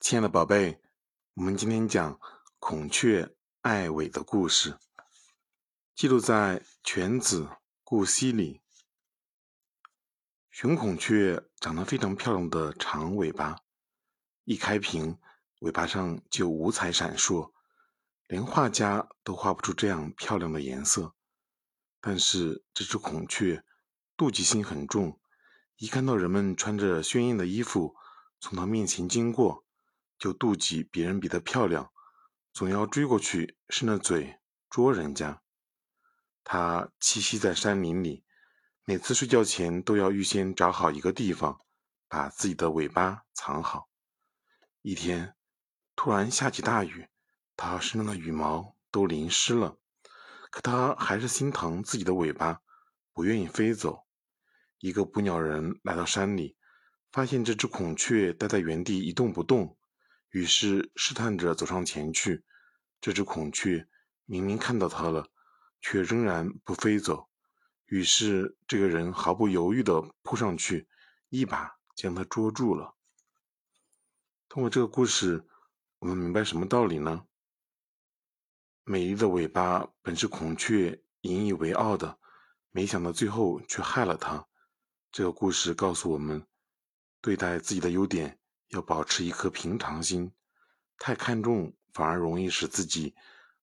亲爱的宝贝，我们今天讲孔雀爱尾的故事，记录在《犬子·顾溪》里。雄孔雀长得非常漂亮的长尾巴，一开屏，尾巴上就五彩闪烁，连画家都画不出这样漂亮的颜色。但是这只孔雀妒忌心很重，一看到人们穿着鲜艳的衣服从它面前经过，就妒忌别人比她漂亮，总要追过去，伸着嘴捉人家。它栖息在山林里，每次睡觉前都要预先找好一个地方，把自己的尾巴藏好。一天，突然下起大雨，它身上的羽毛都淋湿了，可它还是心疼自己的尾巴，不愿意飞走。一个捕鸟人来到山里，发现这只孔雀待在原地一动不动。于是试探着走上前去，这只孔雀明明看到他了，却仍然不飞走。于是这个人毫不犹豫地扑上去，一把将它捉住了。通过这个故事，我们明白什么道理呢？美丽的尾巴本是孔雀引以为傲的，没想到最后却害了它。这个故事告诉我们，对待自己的优点。要保持一颗平常心，太看重反而容易使自己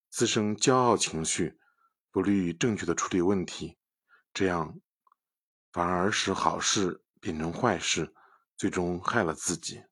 滋生骄傲情绪，不利于正确的处理问题，这样反而使好事变成坏事，最终害了自己。